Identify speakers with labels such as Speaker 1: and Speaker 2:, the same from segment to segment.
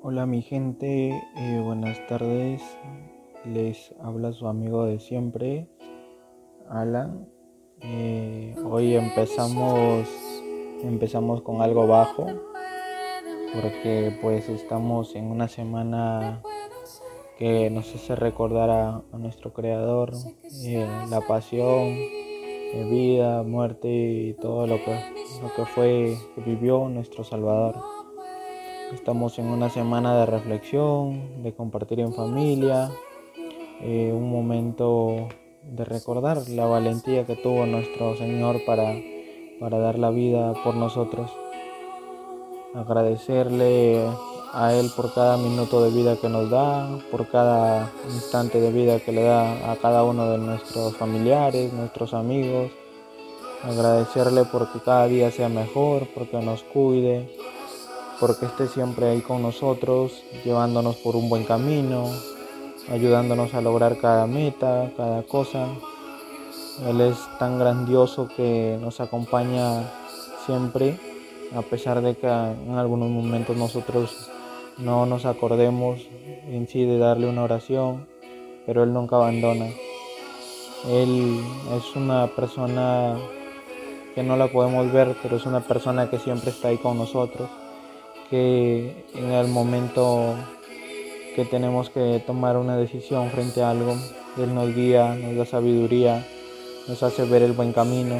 Speaker 1: Hola mi gente, eh, buenas tardes. Les habla su amigo de siempre, Alan. Eh, hoy empezamos, empezamos con algo bajo, porque pues estamos en una semana que nos hace recordar a, nuestro Creador, eh, la pasión, vida, muerte y todo lo que, lo que fue, que vivió nuestro Salvador. Estamos en una semana de reflexión, de compartir en familia, eh, un momento de recordar la valentía que tuvo nuestro Señor para, para dar la vida por nosotros. Agradecerle a Él por cada minuto de vida que nos da, por cada instante de vida que le da a cada uno de nuestros familiares, nuestros amigos. Agradecerle porque cada día sea mejor, porque nos cuide, porque esté siempre ahí con nosotros, llevándonos por un buen camino, ayudándonos a lograr cada meta, cada cosa. Él es tan grandioso que nos acompaña siempre, a pesar de que en algunos momentos nosotros no nos acordemos en sí de darle una oración, pero Él nunca abandona. Él es una persona que no la podemos ver, pero es una persona que siempre está ahí con nosotros que en el momento que tenemos que tomar una decisión frente a algo, Él nos guía, nos da sabiduría, nos hace ver el buen camino.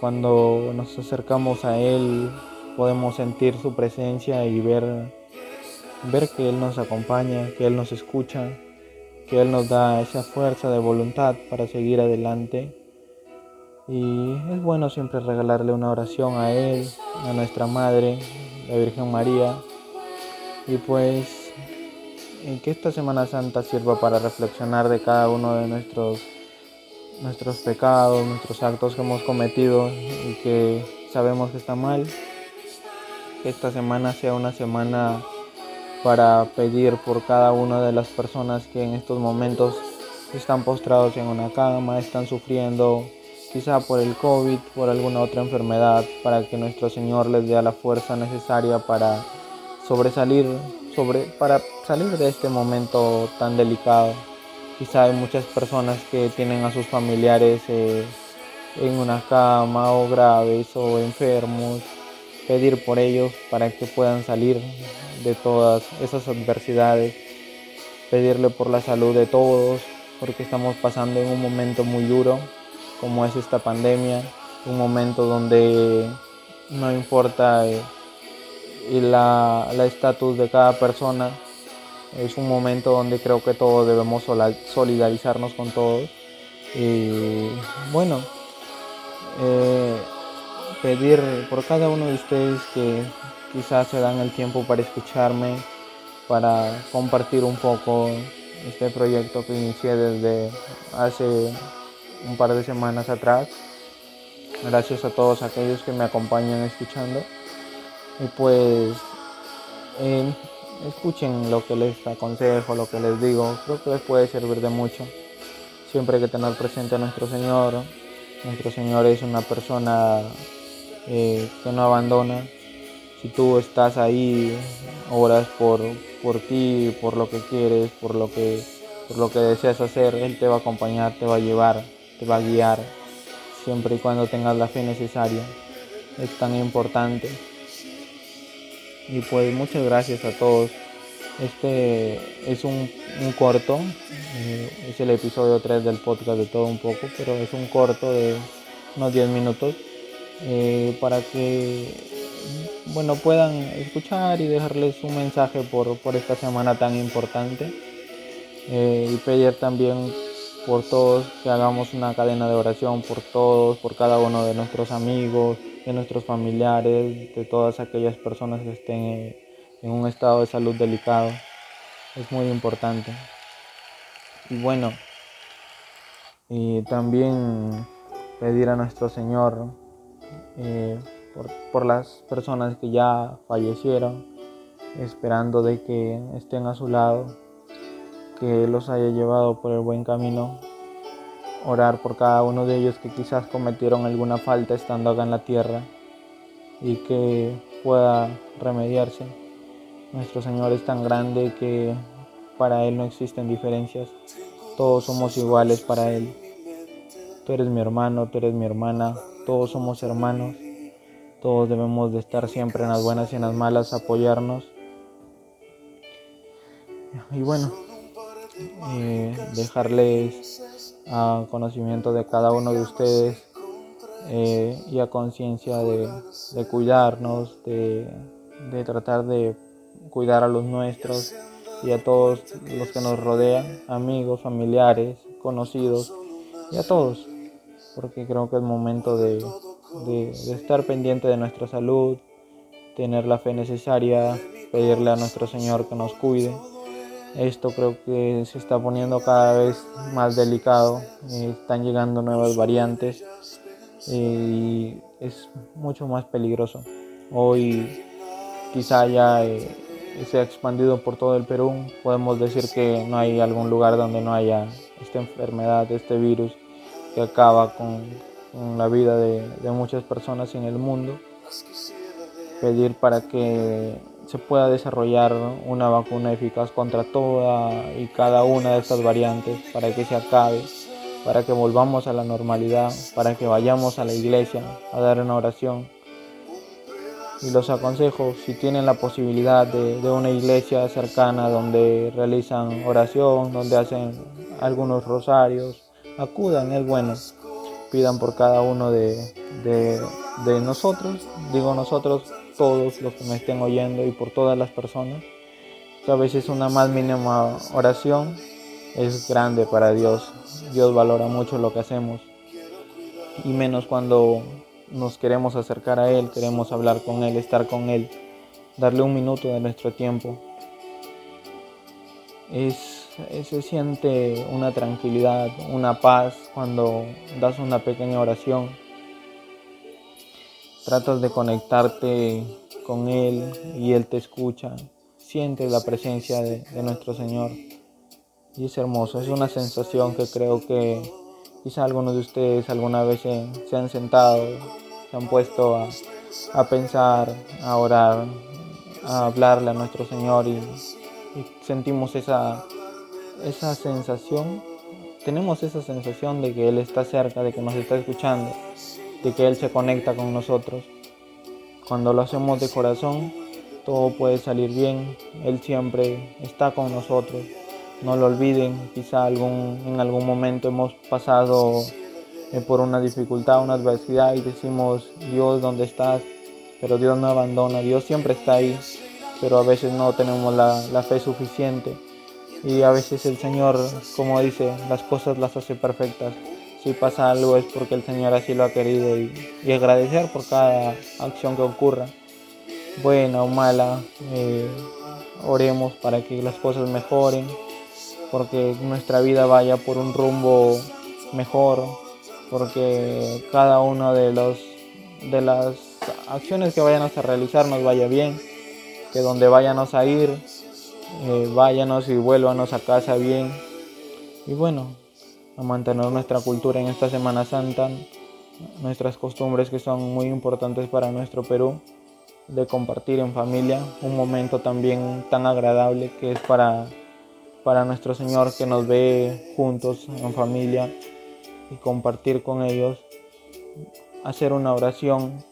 Speaker 1: Cuando nos acercamos a Él podemos sentir su presencia y ver, ver que Él nos acompaña, que Él nos escucha, que Él nos da esa fuerza de voluntad para seguir adelante. Y es bueno siempre regalarle una oración a Él, a nuestra Madre, la Virgen María. Y pues que esta Semana Santa sirva para reflexionar de cada uno de nuestros, nuestros pecados, nuestros actos que hemos cometido y que sabemos que está mal. Que esta semana sea una semana para pedir por cada una de las personas que en estos momentos están postrados en una cama, están sufriendo quizá por el COVID, por alguna otra enfermedad, para que nuestro Señor les dé la fuerza necesaria para sobresalir, sobre, para salir de este momento tan delicado. Quizá hay muchas personas que tienen a sus familiares eh, en una cama o graves o enfermos, pedir por ellos para que puedan salir de todas esas adversidades, pedirle por la salud de todos, porque estamos pasando en un momento muy duro como es esta pandemia, un momento donde no importa eh, la estatus de cada persona, es un momento donde creo que todos debemos solidarizarnos con todos. Y bueno, eh, pedir por cada uno de ustedes que quizás se dan el tiempo para escucharme, para compartir un poco este proyecto que inicié desde hace un par de semanas atrás. Gracias a todos aquellos que me acompañan escuchando. Y pues eh, escuchen lo que les aconsejo, lo que les digo. Creo que les puede servir de mucho. Siempre hay que tener presente a nuestro Señor. Nuestro Señor es una persona eh, que no abandona. Si tú estás ahí, oras por, por ti, por lo que quieres, por lo que, por lo que deseas hacer, Él te va a acompañar, te va a llevar te va a guiar siempre y cuando tengas la fe necesaria. Es tan importante. Y pues muchas gracias a todos. Este es un, corto, eh, es el episodio 3 del podcast de todo un poco, pero es un corto de unos 10 minutos eh, para que bueno puedan escuchar y dejarles un mensaje por, por esta semana tan importante eh, y pedir también por todos, que hagamos una cadena de oración por todos, por cada uno de nuestros amigos, de nuestros familiares, de todas aquellas personas que estén en un estado de salud delicado. Es muy importante. Y bueno, y también pedir a nuestro Señor eh, por, por las personas que ya fallecieron, esperando de que estén a su lado que los haya llevado por el buen camino. Orar por cada uno de ellos que quizás cometieron alguna falta estando acá en la tierra y que pueda remediarse. Nuestro Señor es tan grande que para Él no existen diferencias. Todos somos iguales para Él. Tú eres mi hermano, tú eres mi hermana, todos somos hermanos. Todos debemos de estar siempre en las buenas y en las malas, apoyarnos. Y bueno, eh, dejarles a conocimiento de cada uno de ustedes eh, y a conciencia de, cuidarnos, de, tratar de cuidar a los nuestros y a todos los que nos rodean, amigos, familiares, conocidos y a todos, porque creo que es momento de, estar pendiente de nuestra salud, tener la fe necesaria, pedirle a nuestro Señor que nos cuide. Esto creo que se está poniendo cada vez más delicado, están llegando nuevas variantes y es mucho más peligroso. Hoy quizá ya eh, se ha expandido por todo el Perú. Podemos decir que no hay algún lugar donde no haya esta enfermedad, este virus que acaba con, la vida de, muchas personas en el mundo. Pedir para que se pueda desarrollar una vacuna eficaz contra toda y cada una de estas variantes, para que se acabe, para que volvamos a la normalidad, para que vayamos a la iglesia a dar una oración y los aconsejo si tienen la posibilidad de, una iglesia cercana donde realizan oración, donde hacen algunos rosarios, acudan, es bueno. Pidan por cada uno de, de nosotros, digo nosotros, todos los que me estén oyendo y por todas las personas, que a veces una más mínima oración es grande para Dios. Dios valora mucho lo que hacemos y menos cuando nos queremos acercar a Él, queremos hablar con Él, estar con Él, darle un minuto de nuestro tiempo. Es, se siente una tranquilidad, una paz cuando das una pequeña oración. Tratas de conectarte con Él y Él te escucha. Sientes la presencia de, nuestro Señor. Y es hermoso, es una sensación que creo que quizá algunos de ustedes alguna vez se han sentado se han puesto a, pensar, a orar, a hablarle a nuestro Señor y, sentimos esa, esa sensación, tenemos esa sensación de que Él está cerca, de que nos está escuchando, de que Él se conecta con nosotros. Cuando lo hacemos de corazón, todo puede salir bien, Él siempre está con nosotros. No lo olviden, quizá algún, en algún momento hemos pasado eh, por una dificultad, una adversidad y decimos, Dios, ¿dónde estás? Pero Dios no abandona, Dios siempre está ahí, pero a veces no tenemos la, la fe suficiente. Y a veces el Señor, como dice, las cosas las hace perfectas. Si pasa algo es porque el Señor así lo ha querido y, y agradecer por cada acción que ocurra, buena o mala. Eh, oremos para que las cosas mejoren, porque nuestra vida vaya por un rumbo mejor, porque cada uno de de las acciones que vayamos a realizar nos vaya bien, que donde vayamos a ir, eh, váyanos y vuélvanos a casa bien. Y bueno, a mantener nuestra cultura en esta Semana Santa, nuestras costumbres que son muy importantes para nuestro Perú, de compartir en familia, un momento también tan agradable que es para, para nuestro Señor que nos ve juntos en familia y compartir con ellos, hacer una oración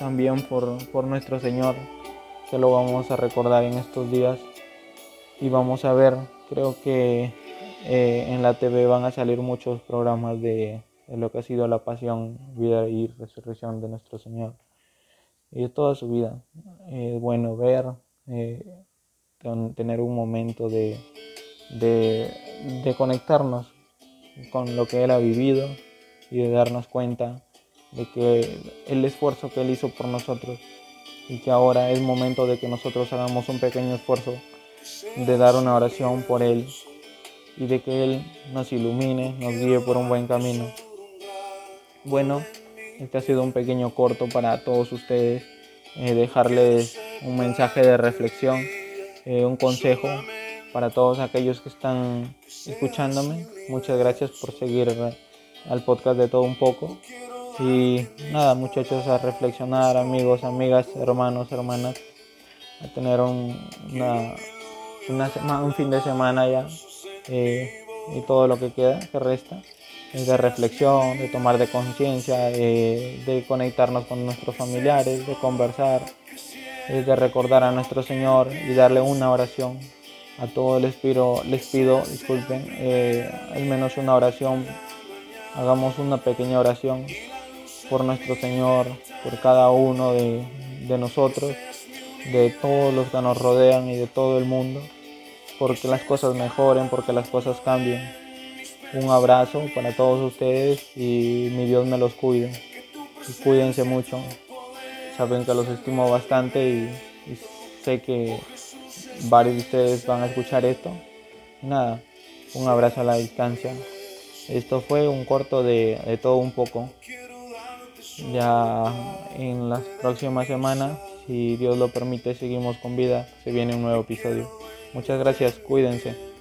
Speaker 1: también por, nuestro Señor, que lo vamos a recordar en estos días. Y vamos a ver, creo que eh, en la TV van a salir muchos programas de, lo que ha sido la pasión, vida y resurrección de nuestro Señor y de toda su vida. Es bueno ver, eh, tener un momento de, de conectarnos con lo que Él ha vivido y de darnos cuenta de que el esfuerzo que Él hizo por nosotros y que ahora es momento de que nosotros hagamos un pequeño esfuerzo de dar una oración por Él y de que Él nos ilumine, nos guíe por un buen camino. Bueno, este ha sido un pequeño corto para todos ustedes, eh, dejarles un mensaje de reflexión, eh, un consejo para todos aquellos que están escuchándome. Muchas gracias por seguir al podcast de todo un poco. Y nada, muchachos, a reflexionar, amigos, amigas, hermanos, hermanas. a tener un, una, un fin de semana ya eh, y todo lo que queda, que resta, es de reflexión, de tomar de conciencia, eh, de conectarnos con nuestros familiares, de conversar, es de recordar a nuestro Señor y darle una oración. A todos les pido, les pido disculpen, eh, al menos una oración, hagamos una pequeña oración por nuestro Señor, por cada uno de, de nosotros, de todos los que nos rodean y de todo el mundo, porque las cosas mejoren, porque las cosas cambien. Un abrazo para todos ustedes y mi Dios me los cuide. Y cuídense mucho. Saben que los estimo bastante y, sé que varios de ustedes van a escuchar esto. Nada, un abrazo a la distancia. Esto fue un corto de, de todo un poco. Ya en las próximas semanas, si Dios lo permite, seguimos con vida. Se viene un nuevo episodio. Muchas gracias, cuídense.